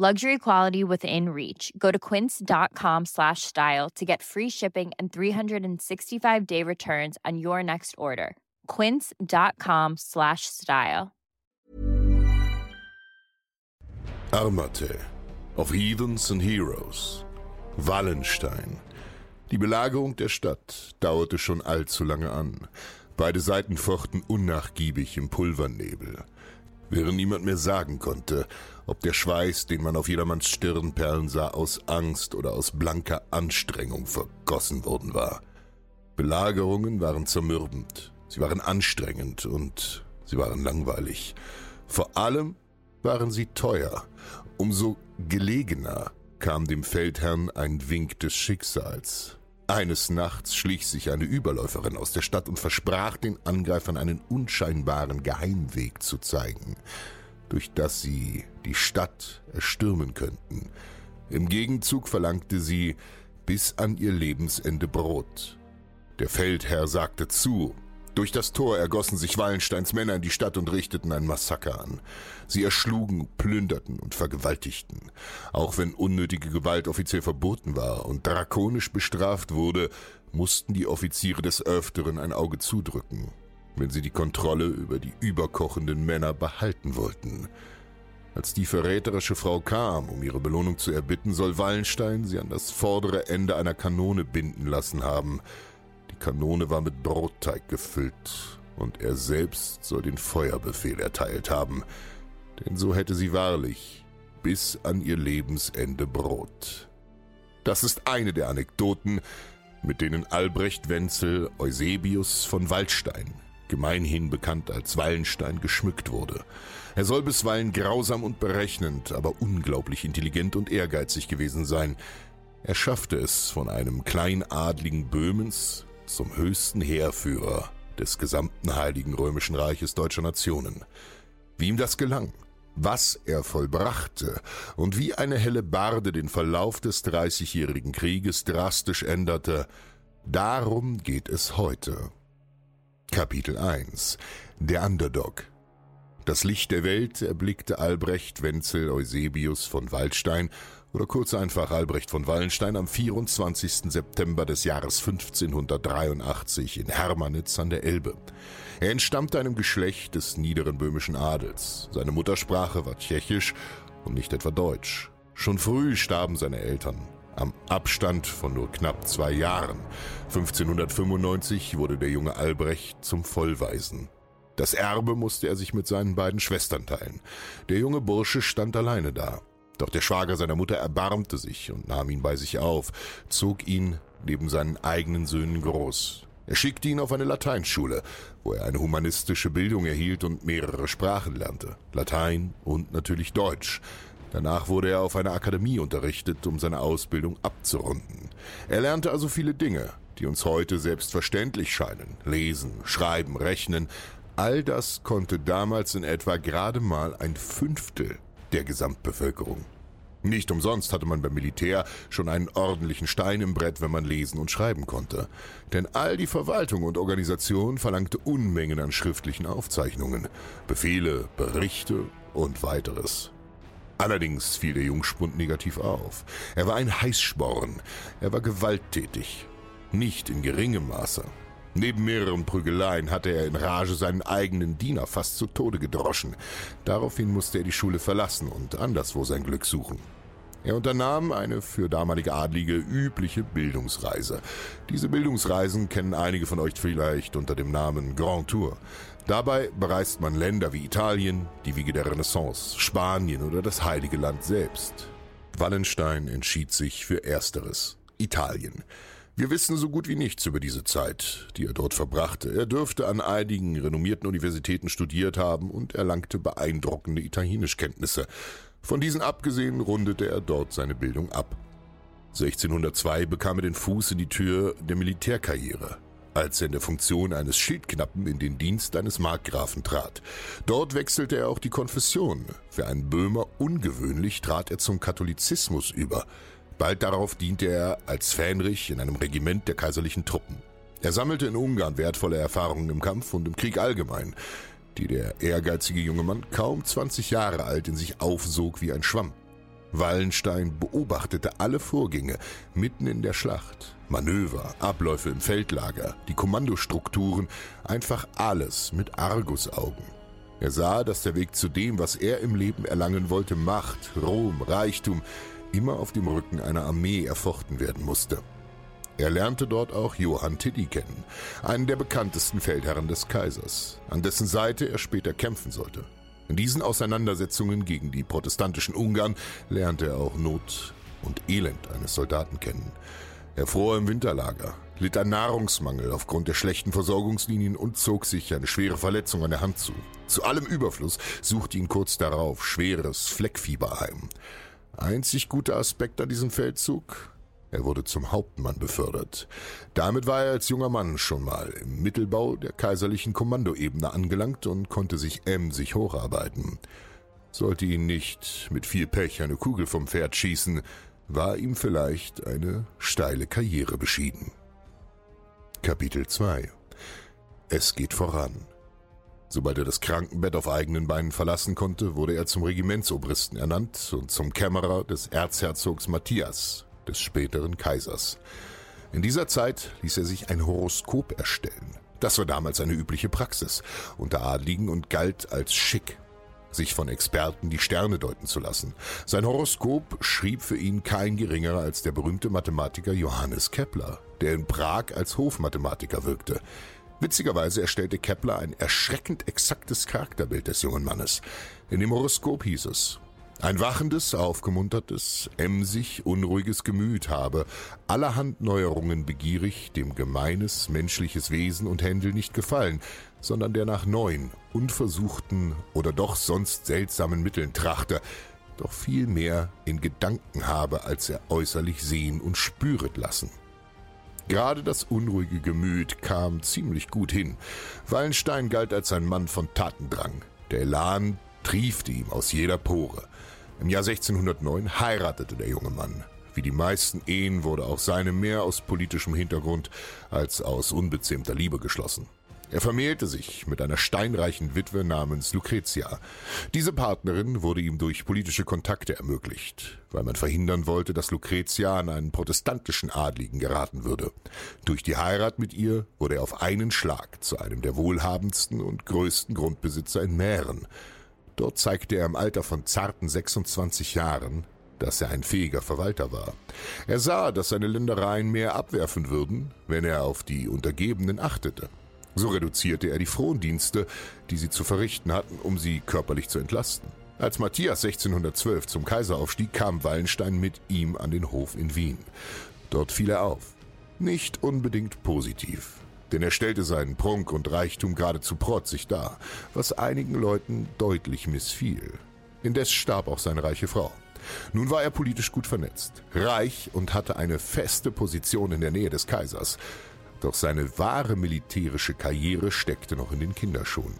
Luxury quality within reach. Go to quince.com slash style to get free shipping and 365 day returns on your next order. Quince.com slash style. Armate of Heathens and Heroes. Wallenstein. Die Belagerung der Stadt dauerte schon allzu lange an. Beide Seiten fochten unnachgiebig im Pulvernebel. Während niemand mehr sagen konnte, ob der Schweiß, den man auf jedermanns Stirn perlen sah, aus Angst oder aus blanker Anstrengung vergossen worden war. Belagerungen waren zermürbend, sie waren anstrengend und sie waren langweilig. Vor allem waren sie teuer. Umso gelegener kam dem Feldherrn ein Wink des Schicksals. Eines Nachts schlich sich eine Überläuferin aus der Stadt und versprach den Angreifern einen unscheinbaren Geheimweg zu zeigen, durch das sie die Stadt erstürmen könnten. Im Gegenzug verlangte sie bis an ihr Lebensende Brot. Der Feldherr sagte zu, durch das Tor ergossen sich Wallensteins Männer in die Stadt und richteten ein Massaker an. Sie erschlugen, plünderten und vergewaltigten. Auch wenn unnötige Gewalt offiziell verboten war und drakonisch bestraft wurde, mussten die Offiziere des Öfteren ein Auge zudrücken, wenn sie die Kontrolle über die überkochenden Männer behalten wollten. Als die verräterische Frau kam, um ihre Belohnung zu erbitten, soll Wallenstein sie an das vordere Ende einer Kanone binden lassen haben – Kanone war mit Brotteig gefüllt, und er selbst soll den Feuerbefehl erteilt haben, denn so hätte sie wahrlich bis an ihr Lebensende Brot. Das ist eine der Anekdoten, mit denen Albrecht Wenzel Eusebius von Waldstein, gemeinhin bekannt als Wallenstein, geschmückt wurde. Er soll bisweilen grausam und berechnend, aber unglaublich intelligent und ehrgeizig gewesen sein. Er schaffte es von einem kleinadligen Böhmens zum höchsten Heerführer des gesamten Heiligen Römischen Reiches deutscher Nationen. Wie ihm das gelang, was er vollbrachte und wie eine helle Barde den Verlauf des Dreißigjährigen Krieges drastisch änderte, darum geht es heute. Kapitel 1 Der Underdog Das Licht der Welt erblickte Albrecht Wenzel Eusebius von Waldstein oder kurz einfach Albrecht von Wallenstein am 24. September des Jahres 1583 in Hermannitz an der Elbe. Er entstammte einem Geschlecht des niederen böhmischen Adels. Seine Muttersprache war Tschechisch und nicht etwa Deutsch. Schon früh starben seine Eltern. Am Abstand von nur knapp zwei Jahren. 1595 wurde der junge Albrecht zum Vollwaisen. Das Erbe musste er sich mit seinen beiden Schwestern teilen. Der junge Bursche stand alleine da. Doch der Schwager seiner Mutter erbarmte sich und nahm ihn bei sich auf, zog ihn neben seinen eigenen Söhnen groß. Er schickte ihn auf eine Lateinschule, wo er eine humanistische Bildung erhielt und mehrere Sprachen lernte. Latein und natürlich Deutsch. Danach wurde er auf einer Akademie unterrichtet, um seine Ausbildung abzurunden. Er lernte also viele Dinge, die uns heute selbstverständlich scheinen. Lesen, schreiben, rechnen. All das konnte damals in etwa gerade mal ein Fünftel der Gesamtbevölkerung. Nicht umsonst hatte man beim Militär schon einen ordentlichen Stein im Brett, wenn man lesen und schreiben konnte. Denn all die Verwaltung und Organisation verlangte Unmengen an schriftlichen Aufzeichnungen, Befehle, Berichte und weiteres. Allerdings fiel der Jungspund negativ auf. Er war ein Heißsporn, er war gewalttätig, nicht in geringem Maße. Neben mehreren Prügeleien hatte er in Rage seinen eigenen Diener fast zu Tode gedroschen. Daraufhin musste er die Schule verlassen und anderswo sein Glück suchen. Er unternahm eine für damalige Adlige übliche Bildungsreise. Diese Bildungsreisen kennen einige von euch vielleicht unter dem Namen Grand Tour. Dabei bereist man Länder wie Italien, die Wiege der Renaissance, Spanien oder das Heilige Land selbst. Wallenstein entschied sich für Ersteres, Italien. Wir wissen so gut wie nichts über diese Zeit, die er dort verbrachte. Er dürfte an einigen renommierten Universitäten studiert haben und erlangte beeindruckende Italienischkenntnisse. Von diesen abgesehen rundete er dort seine Bildung ab. 1602 bekam er den Fuß in die Tür der Militärkarriere, als er in der Funktion eines Schildknappen in den Dienst eines Markgrafen trat. Dort wechselte er auch die Konfession. Für einen Böhmer ungewöhnlich trat er zum Katholizismus über. Bald darauf diente er als Fähnrich in einem Regiment der kaiserlichen Truppen. Er sammelte in Ungarn wertvolle Erfahrungen im Kampf und im Krieg allgemein, die der ehrgeizige junge Mann kaum 20 Jahre alt in sich aufsog wie ein Schwamm. Wallenstein beobachtete alle Vorgänge mitten in der Schlacht. Manöver, Abläufe im Feldlager, die Kommandostrukturen, einfach alles mit Argusaugen. Er sah, dass der Weg zu dem, was er im Leben erlangen wollte, Macht, Ruhm, Reichtum, immer auf dem Rücken einer Armee erfochten werden musste. Er lernte dort auch Johann Tiddy kennen, einen der bekanntesten Feldherren des Kaisers, an dessen Seite er später kämpfen sollte. In diesen Auseinandersetzungen gegen die protestantischen Ungarn lernte er auch Not und Elend eines Soldaten kennen. Er fror im Winterlager, litt an Nahrungsmangel aufgrund der schlechten Versorgungslinien und zog sich eine schwere Verletzung an der Hand zu. Zu allem Überfluss suchte ihn kurz darauf schweres Fleckfieber heim. Einzig guter Aspekt an diesem Feldzug? Er wurde zum Hauptmann befördert. Damit war er als junger Mann schon mal im Mittelbau der kaiserlichen Kommandoebene angelangt und konnte sich emsig hocharbeiten. Sollte ihn nicht mit viel Pech eine Kugel vom Pferd schießen, war ihm vielleicht eine steile Karriere beschieden. Kapitel 2 Es geht voran. Sobald er das Krankenbett auf eigenen Beinen verlassen konnte, wurde er zum Regimentsobristen ernannt und zum Kämmerer des Erzherzogs Matthias, des späteren Kaisers. In dieser Zeit ließ er sich ein Horoskop erstellen. Das war damals eine übliche Praxis unter Adligen und galt als schick, sich von Experten die Sterne deuten zu lassen. Sein Horoskop schrieb für ihn kein geringerer als der berühmte Mathematiker Johannes Kepler, der in Prag als Hofmathematiker wirkte. Witzigerweise erstellte Kepler ein erschreckend exaktes Charakterbild des jungen Mannes. In dem Horoskop hieß es, ein wachendes, aufgemuntertes, emsig, unruhiges Gemüt habe, allerhand Neuerungen begierig, dem gemeines, menschliches Wesen und Händel nicht gefallen, sondern der nach neuen, unversuchten oder doch sonst seltsamen Mitteln trachte, doch viel mehr in Gedanken habe, als er äußerlich sehen und spüret lassen. Gerade das unruhige Gemüt kam ziemlich gut hin. Wallenstein galt als ein Mann von Tatendrang. Der Elan triefte ihm aus jeder Pore. Im Jahr 1609 heiratete der junge Mann. Wie die meisten Ehen wurde auch seine mehr aus politischem Hintergrund als aus unbezähmter Liebe geschlossen. Er vermählte sich mit einer steinreichen Witwe namens Lucretia. Diese Partnerin wurde ihm durch politische Kontakte ermöglicht, weil man verhindern wollte, dass Lucretia an einen protestantischen Adligen geraten würde. Durch die Heirat mit ihr wurde er auf einen Schlag zu einem der wohlhabendsten und größten Grundbesitzer in Mähren. Dort zeigte er im Alter von zarten 26 Jahren, dass er ein fähiger Verwalter war. Er sah, dass seine Ländereien mehr abwerfen würden, wenn er auf die Untergebenen achtete. So reduzierte er die Frondienste, die sie zu verrichten hatten, um sie körperlich zu entlasten. Als Matthias 1612 zum Kaiser aufstieg, kam Wallenstein mit ihm an den Hof in Wien. Dort fiel er auf. Nicht unbedingt positiv, denn er stellte seinen Prunk und Reichtum geradezu protzig dar, was einigen Leuten deutlich missfiel. Indes starb auch seine reiche Frau. Nun war er politisch gut vernetzt, reich und hatte eine feste Position in der Nähe des Kaisers. Doch seine wahre militärische Karriere steckte noch in den Kinderschuhen.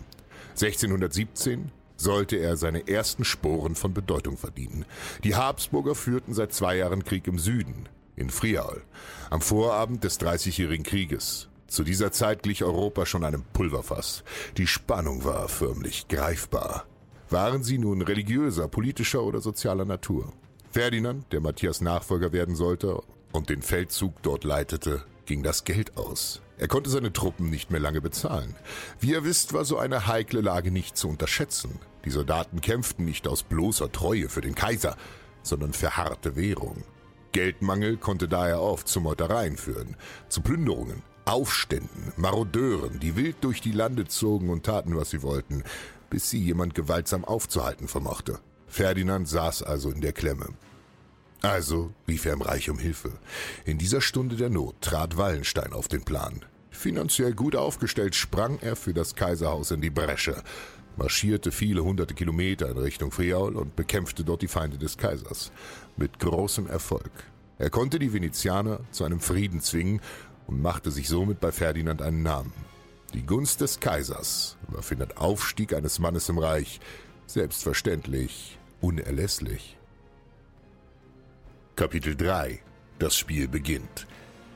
1617 sollte er seine ersten Sporen von Bedeutung verdienen. Die Habsburger führten seit zwei Jahren Krieg im Süden, in Friaul, am Vorabend des Dreißigjährigen Krieges. Zu dieser Zeit glich Europa schon einem Pulverfass. Die Spannung war förmlich greifbar. Waren sie nun religiöser, politischer oder sozialer Natur? Ferdinand, der Matthias Nachfolger werden sollte und den Feldzug dort leitete, ging das Geld aus. Er konnte seine Truppen nicht mehr lange bezahlen. Wie ihr wisst, war so eine heikle Lage nicht zu unterschätzen. Die Soldaten kämpften nicht aus bloßer Treue für den Kaiser, sondern für harte Währung. Geldmangel konnte daher oft zu Meutereien führen, zu Plünderungen, Aufständen, Marodeuren, die wild durch die Lande zogen und taten, was sie wollten, bis sie jemand gewaltsam aufzuhalten vermochte. Ferdinand saß also in der Klemme. Also rief er im Reich um Hilfe. In dieser Stunde der Not trat Wallenstein auf den Plan. Finanziell gut aufgestellt sprang er für das Kaiserhaus in die Bresche, marschierte viele hunderte Kilometer in Richtung Friaul und bekämpfte dort die Feinde des Kaisers. Mit großem Erfolg. Er konnte die Venezianer zu einem Frieden zwingen und machte sich somit bei Ferdinand einen Namen. Die Gunst des Kaisers war für den Aufstieg eines Mannes im Reich selbstverständlich unerlässlich. Kapitel 3 Das Spiel beginnt.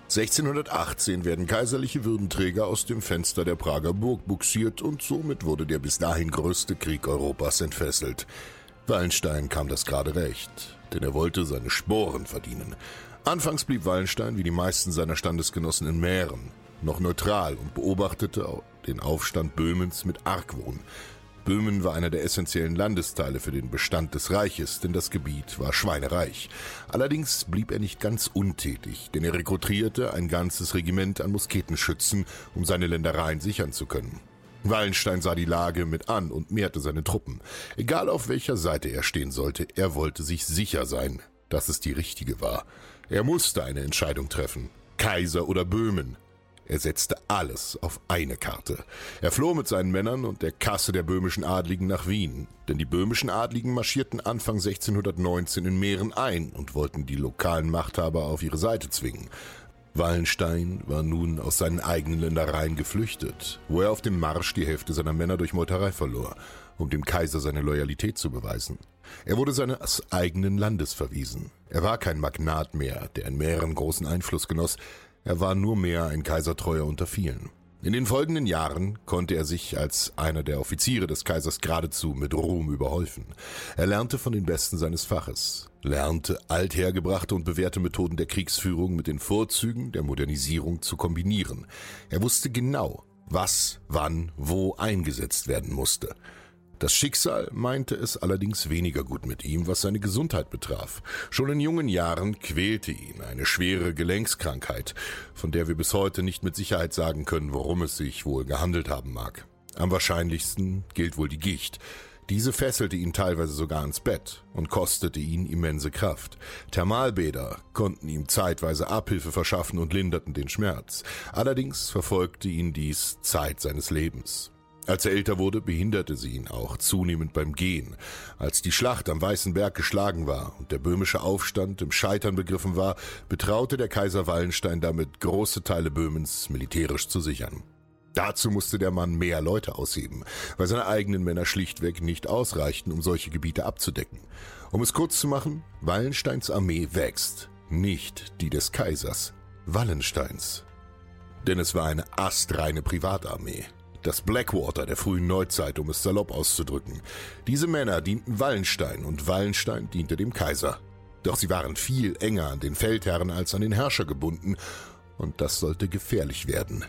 1618 werden kaiserliche Würdenträger aus dem Fenster der Prager Burg buxiert und somit wurde der bis dahin größte Krieg Europas entfesselt. Wallenstein kam das gerade recht, denn er wollte seine Sporen verdienen. Anfangs blieb Wallenstein wie die meisten seiner Standesgenossen in Mähren, noch neutral und beobachtete den Aufstand Böhmens mit Argwohn. Böhmen war einer der essentiellen Landesteile für den Bestand des Reiches, denn das Gebiet war schweinereich. Allerdings blieb er nicht ganz untätig, denn er rekrutierte ein ganzes Regiment an Musketenschützen, um seine Ländereien sichern zu können. Wallenstein sah die Lage mit an und mehrte seine Truppen. Egal auf welcher Seite er stehen sollte, er wollte sich sicher sein, dass es die richtige war. Er musste eine Entscheidung treffen. Kaiser oder Böhmen. Er setzte alles auf eine Karte. Er floh mit seinen Männern und der Kasse der böhmischen Adligen nach Wien, denn die böhmischen Adligen marschierten Anfang 1619 in Mähren ein und wollten die lokalen Machthaber auf ihre Seite zwingen. Wallenstein war nun aus seinen eigenen Ländereien geflüchtet, wo er auf dem Marsch die Hälfte seiner Männer durch Meuterei verlor, um dem Kaiser seine Loyalität zu beweisen. Er wurde seines eigenen Landes verwiesen. Er war kein Magnat mehr, der in Mähren großen Einfluss genoss, er war nur mehr ein Kaisertreuer unter vielen. In den folgenden Jahren konnte er sich als einer der Offiziere des Kaisers geradezu mit Ruhm überhäufen. Er lernte von den Besten seines Faches, lernte althergebrachte und bewährte Methoden der Kriegsführung mit den Vorzügen der Modernisierung zu kombinieren. Er wusste genau, was, wann, wo eingesetzt werden musste. Das Schicksal meinte es allerdings weniger gut mit ihm, was seine Gesundheit betraf. Schon in jungen Jahren quälte ihn eine schwere Gelenkskrankheit, von der wir bis heute nicht mit Sicherheit sagen können, worum es sich wohl gehandelt haben mag. Am wahrscheinlichsten gilt wohl die Gicht. Diese fesselte ihn teilweise sogar ins Bett und kostete ihn immense Kraft. Thermalbäder konnten ihm zeitweise Abhilfe verschaffen und linderten den Schmerz. Allerdings verfolgte ihn dies Zeit seines Lebens. Als er älter wurde, behinderte sie ihn auch zunehmend beim Gehen. Als die Schlacht am Weißen Berg geschlagen war und der böhmische Aufstand im Scheitern begriffen war, betraute der Kaiser Wallenstein damit, große Teile Böhmens militärisch zu sichern. Dazu musste der Mann mehr Leute ausheben, weil seine eigenen Männer schlichtweg nicht ausreichten, um solche Gebiete abzudecken. Um es kurz zu machen, Wallensteins Armee wächst, nicht die des Kaisers, Wallensteins. Denn es war eine astreine Privatarmee, das Blackwater der frühen Neuzeit, um es salopp auszudrücken. Diese Männer dienten Wallenstein und Wallenstein diente dem Kaiser. Doch sie waren viel enger an den Feldherren als an den Herrscher gebunden, und das sollte gefährlich werden.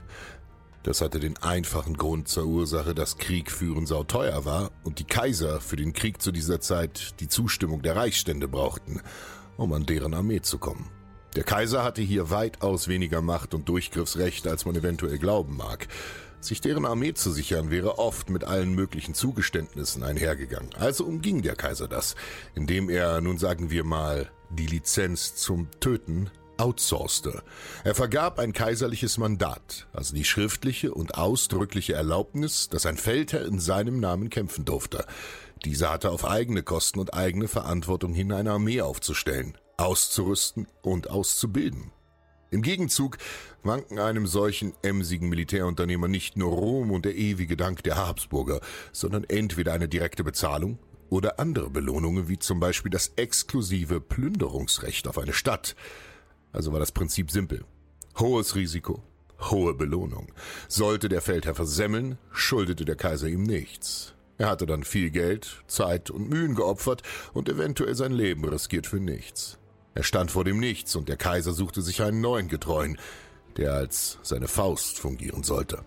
Das hatte den einfachen Grund zur Ursache, dass Krieg führen sauteuer war und die Kaiser für den Krieg zu dieser Zeit die Zustimmung der Reichsstände brauchten, um an deren Armee zu kommen. Der Kaiser hatte hier weitaus weniger Macht und Durchgriffsrecht, als man eventuell glauben mag. Sich deren Armee zu sichern, wäre oft mit allen möglichen Zugeständnissen einhergegangen. Also umging der Kaiser das, indem er, nun sagen wir mal, die Lizenz zum Töten outsourcete. Er vergab ein kaiserliches Mandat, also die schriftliche und ausdrückliche Erlaubnis, dass ein Feldherr in seinem Namen kämpfen durfte. Dieser hatte auf eigene Kosten und eigene Verantwortung hin eine Armee aufzustellen, auszurüsten und auszubilden. Im Gegenzug wanken einem solchen emsigen Militärunternehmer nicht nur Rom und der ewige Dank der Habsburger, sondern entweder eine direkte Bezahlung oder andere Belohnungen, wie zum Beispiel das exklusive Plünderungsrecht auf eine Stadt. Also war das Prinzip simpel. Hohes Risiko, hohe Belohnung. Sollte der Feldherr versemmeln, schuldete der Kaiser ihm nichts. Er hatte dann viel Geld, Zeit und Mühen geopfert und eventuell sein Leben riskiert für nichts. Er stand vor dem Nichts und der Kaiser suchte sich einen neuen Getreuen, der als seine Faust fungieren sollte.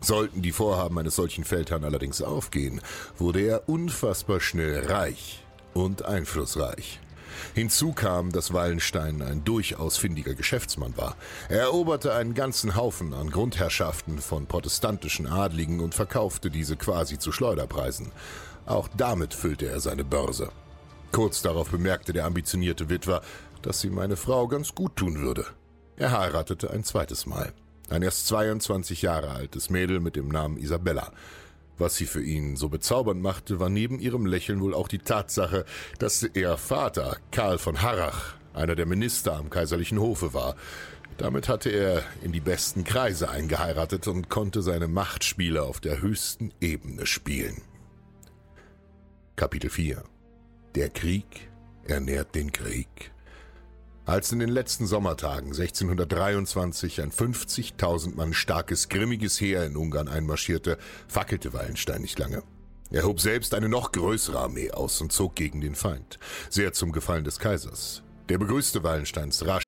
Sollten die Vorhaben eines solchen Feldherrn allerdings aufgehen, wurde er unfassbar schnell reich und einflussreich. Hinzu kam, dass Wallenstein ein durchaus findiger Geschäftsmann war. Er eroberte einen ganzen Haufen an Grundherrschaften von protestantischen Adligen und verkaufte diese quasi zu Schleuderpreisen. Auch damit füllte er seine Börse. Kurz darauf bemerkte der ambitionierte Witwer, dass ihm eine Frau ganz gut tun würde. Er heiratete ein zweites Mal. Ein erst 22 Jahre altes Mädel mit dem Namen Isabella. Was sie für ihn so bezaubernd machte, war neben ihrem Lächeln wohl auch die Tatsache, dass ihr Vater, Karl von Harrach, einer der Minister am kaiserlichen Hofe war. Damit hatte er in die besten Kreise eingeheiratet und konnte seine Machtspiele auf der höchsten Ebene spielen. Kapitel 4 der Krieg ernährt den Krieg. Als in den letzten Sommertagen 1623 ein 50.000 Mann starkes, grimmiges Heer in Ungarn einmarschierte, fackelte Wallenstein nicht lange. Er hob selbst eine noch größere Armee aus und zog gegen den Feind, sehr zum Gefallen des Kaisers. Der begrüßte Wallensteins rasch.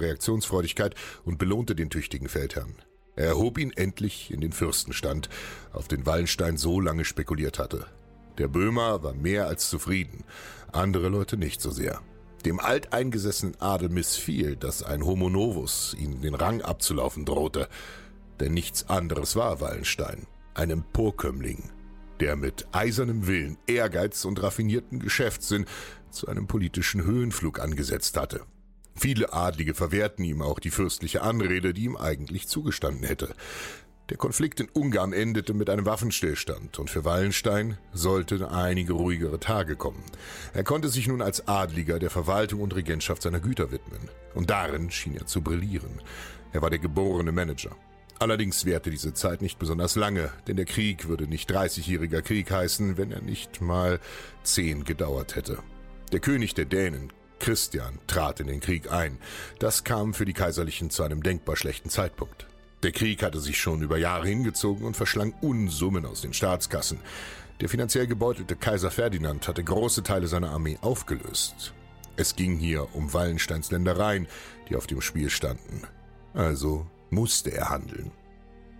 Reaktionsfreudigkeit und belohnte den tüchtigen Feldherrn. Er erhob ihn endlich in den Fürstenstand, auf den Wallenstein so lange spekuliert hatte. Der Böhmer war mehr als zufrieden, andere Leute nicht so sehr. Dem alteingesessenen Adel missfiel, dass ein Homo novus ihm den Rang abzulaufen drohte, denn nichts anderes war Wallenstein, ein Emporkömmling, der mit eisernem Willen, Ehrgeiz und raffinierten Geschäftssinn zu einem politischen Höhenflug angesetzt hatte. Viele Adlige verwehrten ihm auch die fürstliche Anrede, die ihm eigentlich zugestanden hätte. Der Konflikt in Ungarn endete mit einem Waffenstillstand und für Wallenstein sollten einige ruhigere Tage kommen. Er konnte sich nun als Adliger der Verwaltung und Regentschaft seiner Güter widmen. Und darin schien er zu brillieren. Er war der geborene Manager. Allerdings währte diese Zeit nicht besonders lange, denn der Krieg würde nicht 30-jähriger Krieg heißen, wenn er nicht mal zehn gedauert hätte. Der König der Dänen, Christian trat in den Krieg ein. Das kam für die Kaiserlichen zu einem denkbar schlechten Zeitpunkt. Der Krieg hatte sich schon über Jahre hingezogen und verschlang Unsummen aus den Staatskassen. Der finanziell gebeutelte Kaiser Ferdinand hatte große Teile seiner Armee aufgelöst. Es ging hier um Wallensteins Ländereien, die auf dem Spiel standen. Also musste er handeln.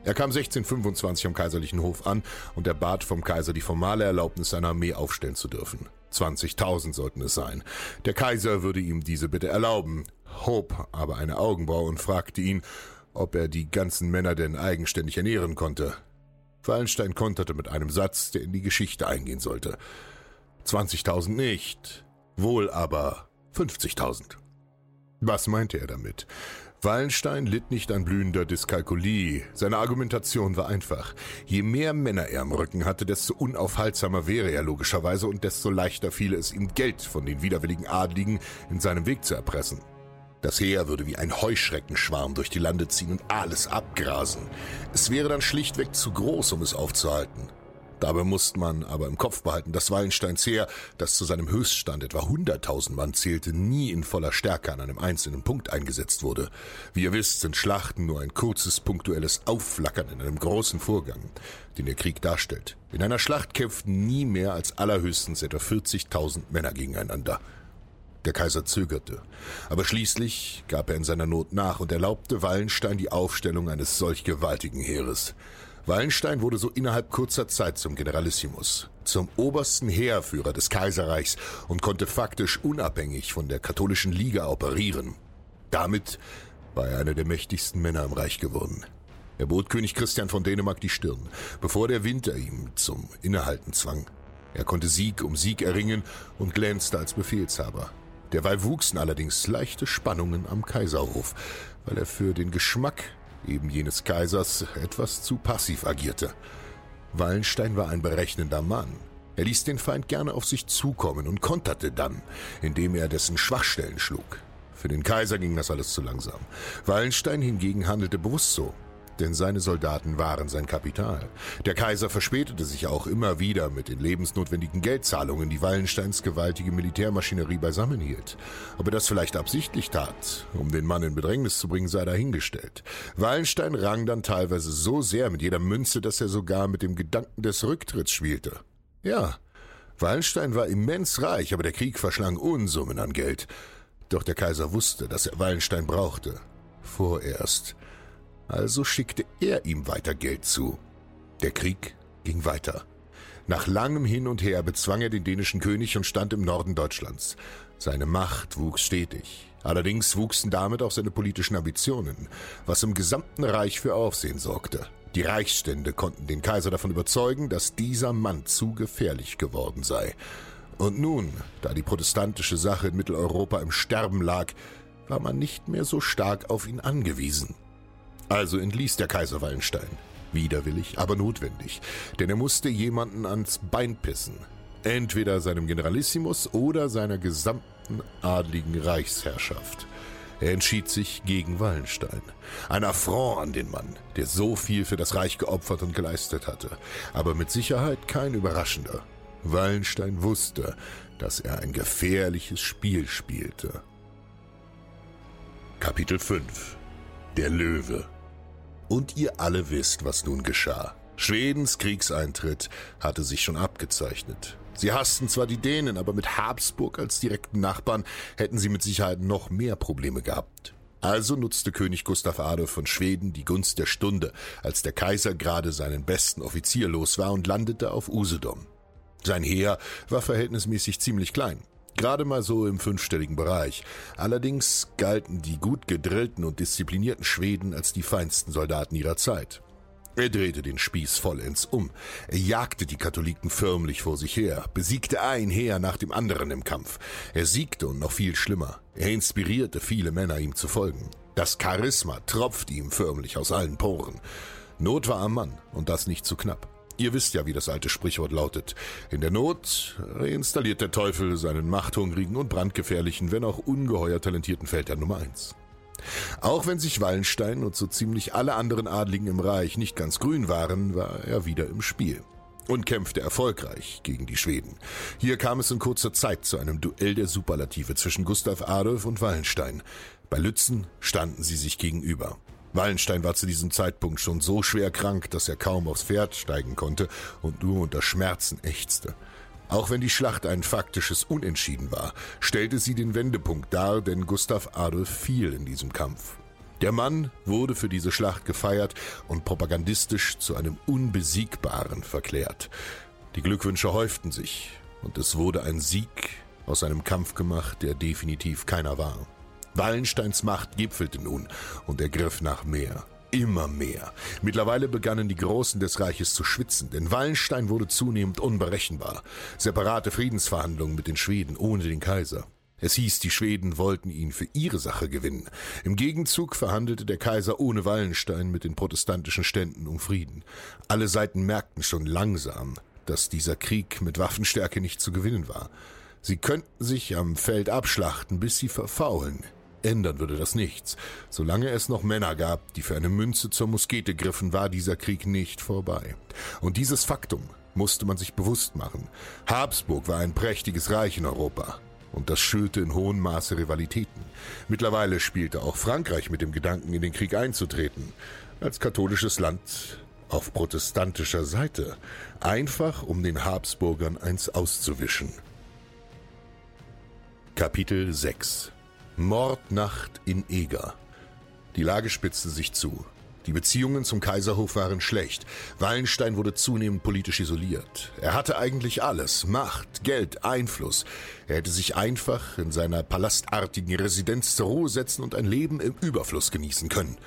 Er kam 1625 am kaiserlichen Hof an und erbat vom Kaiser die formale Erlaubnis, seine Armee aufstellen zu dürfen. 20.000 sollten es sein. Der Kaiser würde ihm diese bitte erlauben, hob aber eine Augenbraue und fragte ihn, ob er die ganzen Männer denn eigenständig ernähren konnte. Wallenstein konterte mit einem Satz, der in die Geschichte eingehen sollte. 20.000 nicht, wohl aber 50.000. Was meinte er damit? Wallenstein litt nicht an blühender Dyskalkulie. Seine Argumentation war einfach. Je mehr Männer er am Rücken hatte, desto unaufhaltsamer wäre er logischerweise und desto leichter fiele es ihm, Geld von den widerwilligen Adligen in seinem Weg zu erpressen. Das Heer würde wie ein Heuschreckenschwarm durch die Lande ziehen und alles abgrasen. Es wäre dann schlichtweg zu groß, um es aufzuhalten. Dabei muss man aber im Kopf behalten, dass Wallensteins Heer, das zu seinem Höchststand etwa 100.000 Mann zählte, nie in voller Stärke an einem einzelnen Punkt eingesetzt wurde. Wie ihr wisst, sind Schlachten nur ein kurzes punktuelles Aufflackern in einem großen Vorgang, den der Krieg darstellt. In einer Schlacht kämpften nie mehr als allerhöchstens etwa 40.000 Männer gegeneinander. Der Kaiser zögerte, aber schließlich gab er in seiner Not nach und erlaubte Wallenstein die Aufstellung eines solch gewaltigen Heeres. Wallenstein wurde so innerhalb kurzer Zeit zum Generalissimus, zum obersten Heerführer des Kaiserreichs und konnte faktisch unabhängig von der katholischen Liga operieren. Damit war er einer der mächtigsten Männer im Reich geworden. Er bot König Christian von Dänemark die Stirn, bevor der Winter ihm zum Innehalten zwang. Er konnte Sieg um Sieg erringen und glänzte als Befehlshaber. Derweil wuchsen allerdings leichte Spannungen am Kaiserhof, weil er für den Geschmack eben jenes Kaisers, etwas zu passiv agierte. Wallenstein war ein berechnender Mann. Er ließ den Feind gerne auf sich zukommen und konterte dann, indem er dessen Schwachstellen schlug. Für den Kaiser ging das alles zu langsam. Wallenstein hingegen handelte bewusst so denn seine Soldaten waren sein Kapital. Der Kaiser verspätete sich auch immer wieder mit den lebensnotwendigen Geldzahlungen, die Wallensteins gewaltige Militärmaschinerie beisammenhielt. Ob er das vielleicht absichtlich tat, um den Mann in Bedrängnis zu bringen, sei dahingestellt. Wallenstein rang dann teilweise so sehr mit jeder Münze, dass er sogar mit dem Gedanken des Rücktritts spielte. Ja, Wallenstein war immens reich, aber der Krieg verschlang Unsummen an Geld. Doch der Kaiser wusste, dass er Wallenstein brauchte. Vorerst also schickte er ihm weiter Geld zu. Der Krieg ging weiter. Nach langem Hin und Her bezwang er den dänischen König und stand im Norden Deutschlands. Seine Macht wuchs stetig. Allerdings wuchsen damit auch seine politischen Ambitionen, was im gesamten Reich für Aufsehen sorgte. Die Reichsstände konnten den Kaiser davon überzeugen, dass dieser Mann zu gefährlich geworden sei. Und nun, da die protestantische Sache in Mitteleuropa im Sterben lag, war man nicht mehr so stark auf ihn angewiesen. Also entließ der Kaiser Wallenstein. Widerwillig, aber notwendig, denn er musste jemanden ans Bein pissen. Entweder seinem Generalissimus oder seiner gesamten adligen Reichsherrschaft. Er entschied sich gegen Wallenstein. Ein Affront an den Mann, der so viel für das Reich geopfert und geleistet hatte. Aber mit Sicherheit kein überraschender. Wallenstein wusste, dass er ein gefährliches Spiel spielte. Kapitel 5 Der Löwe und ihr alle wisst, was nun geschah. Schwedens Kriegseintritt hatte sich schon abgezeichnet. Sie hassten zwar die Dänen, aber mit Habsburg als direkten Nachbarn hätten sie mit Sicherheit noch mehr Probleme gehabt. Also nutzte König Gustav Adolf von Schweden die Gunst der Stunde, als der Kaiser gerade seinen besten Offizier los war und landete auf Usedom. Sein Heer war verhältnismäßig ziemlich klein. Gerade mal so im fünfstelligen Bereich. Allerdings galten die gut gedrillten und disziplinierten Schweden als die feinsten Soldaten ihrer Zeit. Er drehte den Spieß vollends um. Er jagte die Katholiken förmlich vor sich her, besiegte ein Heer nach dem anderen im Kampf. Er siegte und noch viel schlimmer. Er inspirierte viele Männer, ihm zu folgen. Das Charisma tropfte ihm förmlich aus allen Poren. Not war am Mann, und das nicht zu knapp. Ihr wisst ja, wie das alte Sprichwort lautet. In der Not reinstalliert der Teufel seinen machthungrigen und brandgefährlichen, wenn auch ungeheuer talentierten Feldherrn Nummer eins. Auch wenn sich Wallenstein und so ziemlich alle anderen Adligen im Reich nicht ganz grün waren, war er wieder im Spiel und kämpfte erfolgreich gegen die Schweden. Hier kam es in kurzer Zeit zu einem Duell der Superlative zwischen Gustav Adolf und Wallenstein. Bei Lützen standen sie sich gegenüber. Wallenstein war zu diesem Zeitpunkt schon so schwer krank, dass er kaum aufs Pferd steigen konnte und nur unter Schmerzen ächzte. Auch wenn die Schlacht ein faktisches Unentschieden war, stellte sie den Wendepunkt dar, denn Gustav Adolf fiel in diesem Kampf. Der Mann wurde für diese Schlacht gefeiert und propagandistisch zu einem Unbesiegbaren verklärt. Die Glückwünsche häuften sich, und es wurde ein Sieg aus einem Kampf gemacht, der definitiv keiner war. Wallensteins Macht gipfelte nun und er griff nach mehr. Immer mehr. Mittlerweile begannen die Großen des Reiches zu schwitzen, denn Wallenstein wurde zunehmend unberechenbar. Separate Friedensverhandlungen mit den Schweden ohne den Kaiser. Es hieß, die Schweden wollten ihn für ihre Sache gewinnen. Im Gegenzug verhandelte der Kaiser ohne Wallenstein mit den protestantischen Ständen um Frieden. Alle Seiten merkten schon langsam, dass dieser Krieg mit Waffenstärke nicht zu gewinnen war. Sie könnten sich am Feld abschlachten, bis sie verfaulen. Ändern würde das nichts. Solange es noch Männer gab, die für eine Münze zur Muskete griffen, war dieser Krieg nicht vorbei. Und dieses Faktum musste man sich bewusst machen. Habsburg war ein prächtiges Reich in Europa. Und das schürte in hohem Maße Rivalitäten. Mittlerweile spielte auch Frankreich mit dem Gedanken, in den Krieg einzutreten. Als katholisches Land auf protestantischer Seite. Einfach um den Habsburgern eins auszuwischen. Kapitel 6 Mordnacht in Eger Die Lage spitzte sich zu. Die Beziehungen zum Kaiserhof waren schlecht. Wallenstein wurde zunehmend politisch isoliert. Er hatte eigentlich alles. Macht, Geld, Einfluss. Er hätte sich einfach in seiner palastartigen Residenz zur Ruhe setzen und ein Leben im Überfluss genießen können.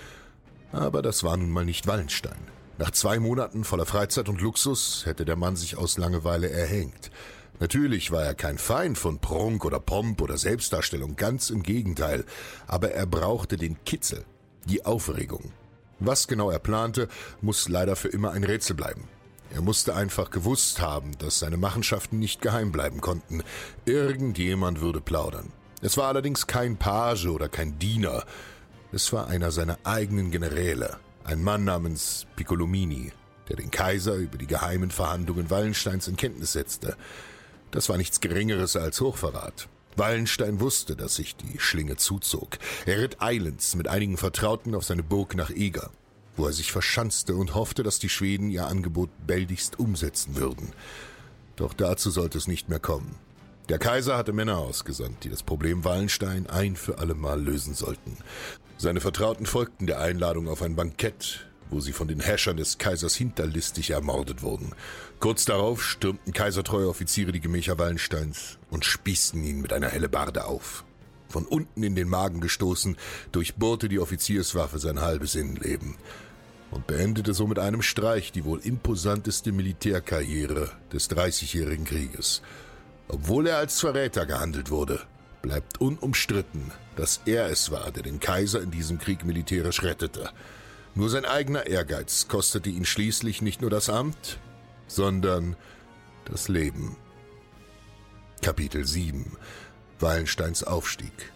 Aber das war nun mal nicht Wallenstein. Nach zwei Monaten voller Freizeit und Luxus hätte der Mann sich aus Langeweile erhängt. Natürlich war er kein Feind von Prunk oder Pomp oder Selbstdarstellung, ganz im Gegenteil, aber er brauchte den Kitzel, die Aufregung. Was genau er plante, muss leider für immer ein Rätsel bleiben. Er musste einfach gewusst haben, dass seine Machenschaften nicht geheim bleiben konnten. Irgendjemand würde plaudern. Es war allerdings kein Page oder kein Diener. Es war einer seiner eigenen Generäle, ein Mann namens Piccolomini, der den Kaiser über die geheimen Verhandlungen Wallensteins in Kenntnis setzte. Das war nichts Geringeres als Hochverrat. Wallenstein wusste, dass sich die Schlinge zuzog. Er ritt eilends mit einigen Vertrauten auf seine Burg nach Eger, wo er sich verschanzte und hoffte, dass die Schweden ihr Angebot bäldigst umsetzen würden. Doch dazu sollte es nicht mehr kommen. Der Kaiser hatte Männer ausgesandt, die das Problem Wallenstein ein für allemal lösen sollten. Seine Vertrauten folgten der Einladung auf ein Bankett, wo sie von den Häschern des Kaisers hinterlistig ermordet wurden. Kurz darauf stürmten kaisertreue Offiziere die Gemächer Wallensteins und spießten ihn mit einer Hellebarde auf. Von unten in den Magen gestoßen, durchbohrte die Offizierswaffe sein halbes Innenleben und beendete so mit einem Streich die wohl imposanteste Militärkarriere des Dreißigjährigen Krieges. Obwohl er als Verräter gehandelt wurde, bleibt unumstritten, dass er es war, der den Kaiser in diesem Krieg militärisch rettete – nur sein eigener Ehrgeiz kostete ihn schließlich nicht nur das Amt, sondern das Leben. Kapitel 7 Wallensteins Aufstieg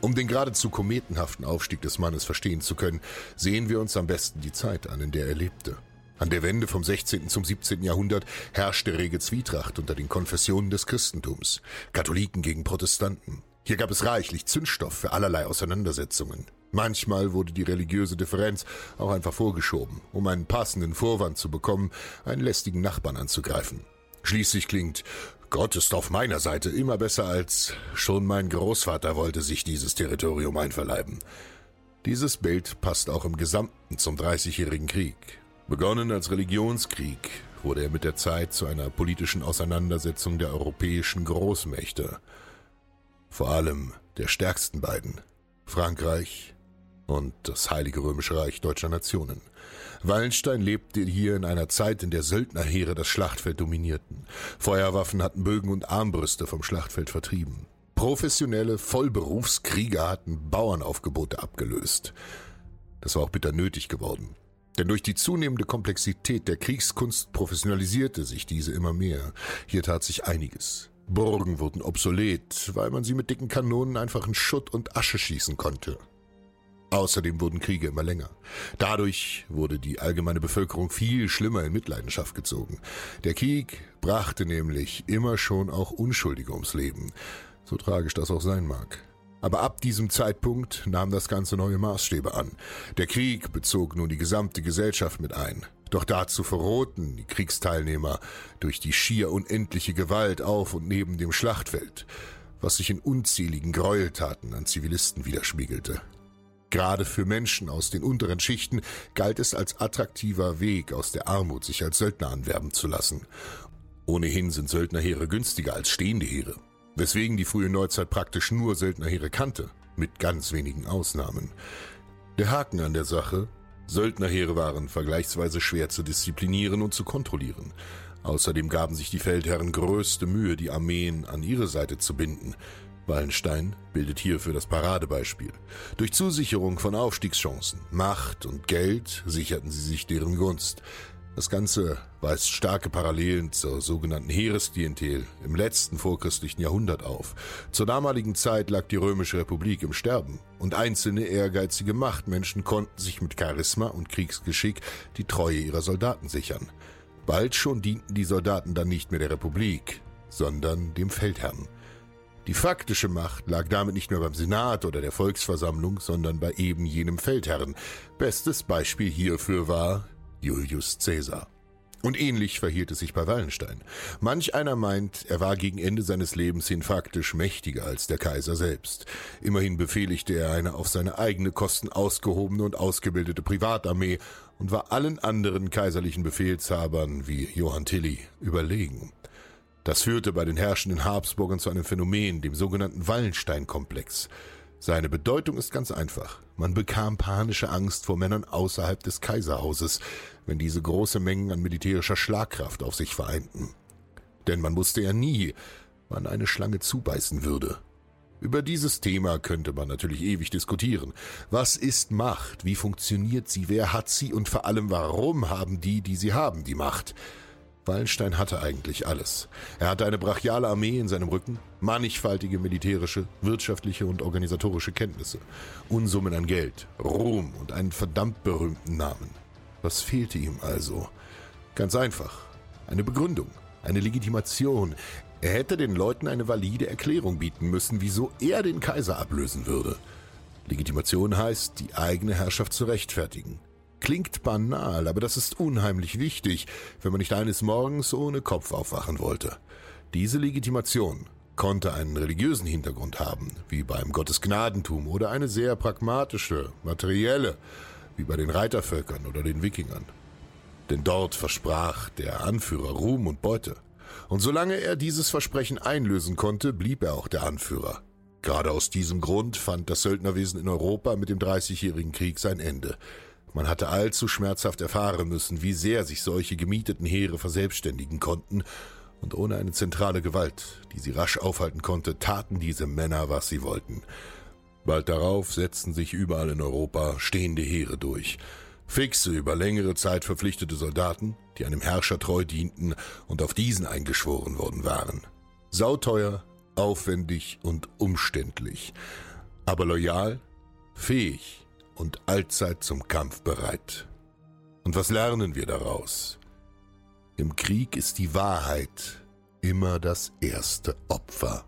Um den geradezu kometenhaften Aufstieg des Mannes verstehen zu können, sehen wir uns am besten die Zeit an, in der er lebte. An der Wende vom 16. zum 17. Jahrhundert herrschte rege Zwietracht unter den Konfessionen des Christentums, Katholiken gegen Protestanten. Hier gab es reichlich Zündstoff für allerlei Auseinandersetzungen. Manchmal wurde die religiöse Differenz auch einfach vorgeschoben, um einen passenden Vorwand zu bekommen, einen lästigen Nachbarn anzugreifen. Schließlich klingt Gott ist auf meiner Seite immer besser als schon mein Großvater wollte sich dieses Territorium einverleiben. Dieses Bild passt auch im Gesamten zum Dreißigjährigen Krieg. Begonnen als Religionskrieg, wurde er mit der Zeit zu einer politischen Auseinandersetzung der europäischen Großmächte. Vor allem der stärksten beiden, Frankreich und das Heilige Römische Reich deutscher Nationen. Wallenstein lebte hier in einer Zeit, in der Söldnerheere das Schlachtfeld dominierten. Feuerwaffen hatten Bögen und Armbrüste vom Schlachtfeld vertrieben. Professionelle Vollberufskrieger hatten Bauernaufgebote abgelöst. Das war auch bitter nötig geworden. Denn durch die zunehmende Komplexität der Kriegskunst professionalisierte sich diese immer mehr. Hier tat sich einiges. Burgen wurden obsolet, weil man sie mit dicken Kanonen einfach in Schutt und Asche schießen konnte. Außerdem wurden Kriege immer länger. Dadurch wurde die allgemeine Bevölkerung viel schlimmer in Mitleidenschaft gezogen. Der Krieg brachte nämlich immer schon auch Unschuldige ums Leben, so tragisch das auch sein mag. Aber ab diesem Zeitpunkt nahm das Ganze neue Maßstäbe an. Der Krieg bezog nun die gesamte Gesellschaft mit ein. Doch dazu verrohten die Kriegsteilnehmer durch die schier unendliche Gewalt auf und neben dem Schlachtfeld, was sich in unzähligen Gräueltaten an Zivilisten widerspiegelte. Gerade für Menschen aus den unteren Schichten galt es als attraktiver Weg aus der Armut, sich als Söldner anwerben zu lassen. Ohnehin sind Söldnerheere günstiger als stehende Heere, weswegen die frühe Neuzeit praktisch nur Söldnerheere kannte, mit ganz wenigen Ausnahmen. Der Haken an der Sache, Söldnerheere waren vergleichsweise schwer zu disziplinieren und zu kontrollieren. Außerdem gaben sich die Feldherren größte Mühe, die Armeen an ihre Seite zu binden, Wallenstein bildet hierfür das Paradebeispiel. Durch Zusicherung von Aufstiegschancen, Macht und Geld sicherten sie sich deren Gunst. Das Ganze weist starke Parallelen zur sogenannten Heeresklientel im letzten vorchristlichen Jahrhundert auf. Zur damaligen Zeit lag die Römische Republik im Sterben und einzelne ehrgeizige Machtmenschen konnten sich mit Charisma und Kriegsgeschick die Treue ihrer Soldaten sichern. Bald schon dienten die Soldaten dann nicht mehr der Republik, sondern dem Feldherrn. Die faktische Macht lag damit nicht mehr beim Senat oder der Volksversammlung, sondern bei eben jenem Feldherrn. Bestes Beispiel hierfür war Julius Caesar. Und ähnlich verhielt es sich bei Wallenstein. Manch einer meint, er war gegen Ende seines Lebens hin faktisch mächtiger als der Kaiser selbst. Immerhin befehligte er eine auf seine eigene Kosten ausgehobene und ausgebildete Privatarmee und war allen anderen kaiserlichen Befehlshabern wie Johann Tilly überlegen. Das führte bei den herrschenden Habsburgern zu einem Phänomen, dem sogenannten Wallenstein-Komplex. Seine Bedeutung ist ganz einfach. Man bekam panische Angst vor Männern außerhalb des Kaiserhauses, wenn diese große Mengen an militärischer Schlagkraft auf sich vereinten. Denn man wusste ja nie, wann eine Schlange zubeißen würde. Über dieses Thema könnte man natürlich ewig diskutieren. Was ist Macht? Wie funktioniert sie? Wer hat sie? Und vor allem, warum haben die, die sie haben, die Macht? Wallenstein hatte eigentlich alles. Er hatte eine brachiale Armee in seinem Rücken, mannigfaltige militärische, wirtschaftliche und organisatorische Kenntnisse, Unsummen an Geld, Ruhm und einen verdammt berühmten Namen. Was fehlte ihm also? Ganz einfach. Eine Begründung, eine Legitimation. Er hätte den Leuten eine valide Erklärung bieten müssen, wieso er den Kaiser ablösen würde. Legitimation heißt, die eigene Herrschaft zu rechtfertigen. Klingt banal, aber das ist unheimlich wichtig, wenn man nicht eines Morgens ohne Kopf aufwachen wollte. Diese Legitimation konnte einen religiösen Hintergrund haben, wie beim Gottesgnadentum, oder eine sehr pragmatische, materielle, wie bei den Reitervölkern oder den Wikingern. Denn dort versprach der Anführer Ruhm und Beute. Und solange er dieses Versprechen einlösen konnte, blieb er auch der Anführer. Gerade aus diesem Grund fand das Söldnerwesen in Europa mit dem Dreißigjährigen Krieg sein Ende. Man hatte allzu schmerzhaft erfahren müssen, wie sehr sich solche gemieteten Heere verselbstständigen konnten, und ohne eine zentrale Gewalt, die sie rasch aufhalten konnte, taten diese Männer, was sie wollten. Bald darauf setzten sich überall in Europa stehende Heere durch. Fixe, über längere Zeit verpflichtete Soldaten, die einem Herrscher treu dienten und auf diesen eingeschworen worden waren. Sauteuer, aufwendig und umständlich, aber loyal, fähig und allzeit zum Kampf bereit. Und was lernen wir daraus? Im Krieg ist die Wahrheit immer das erste Opfer.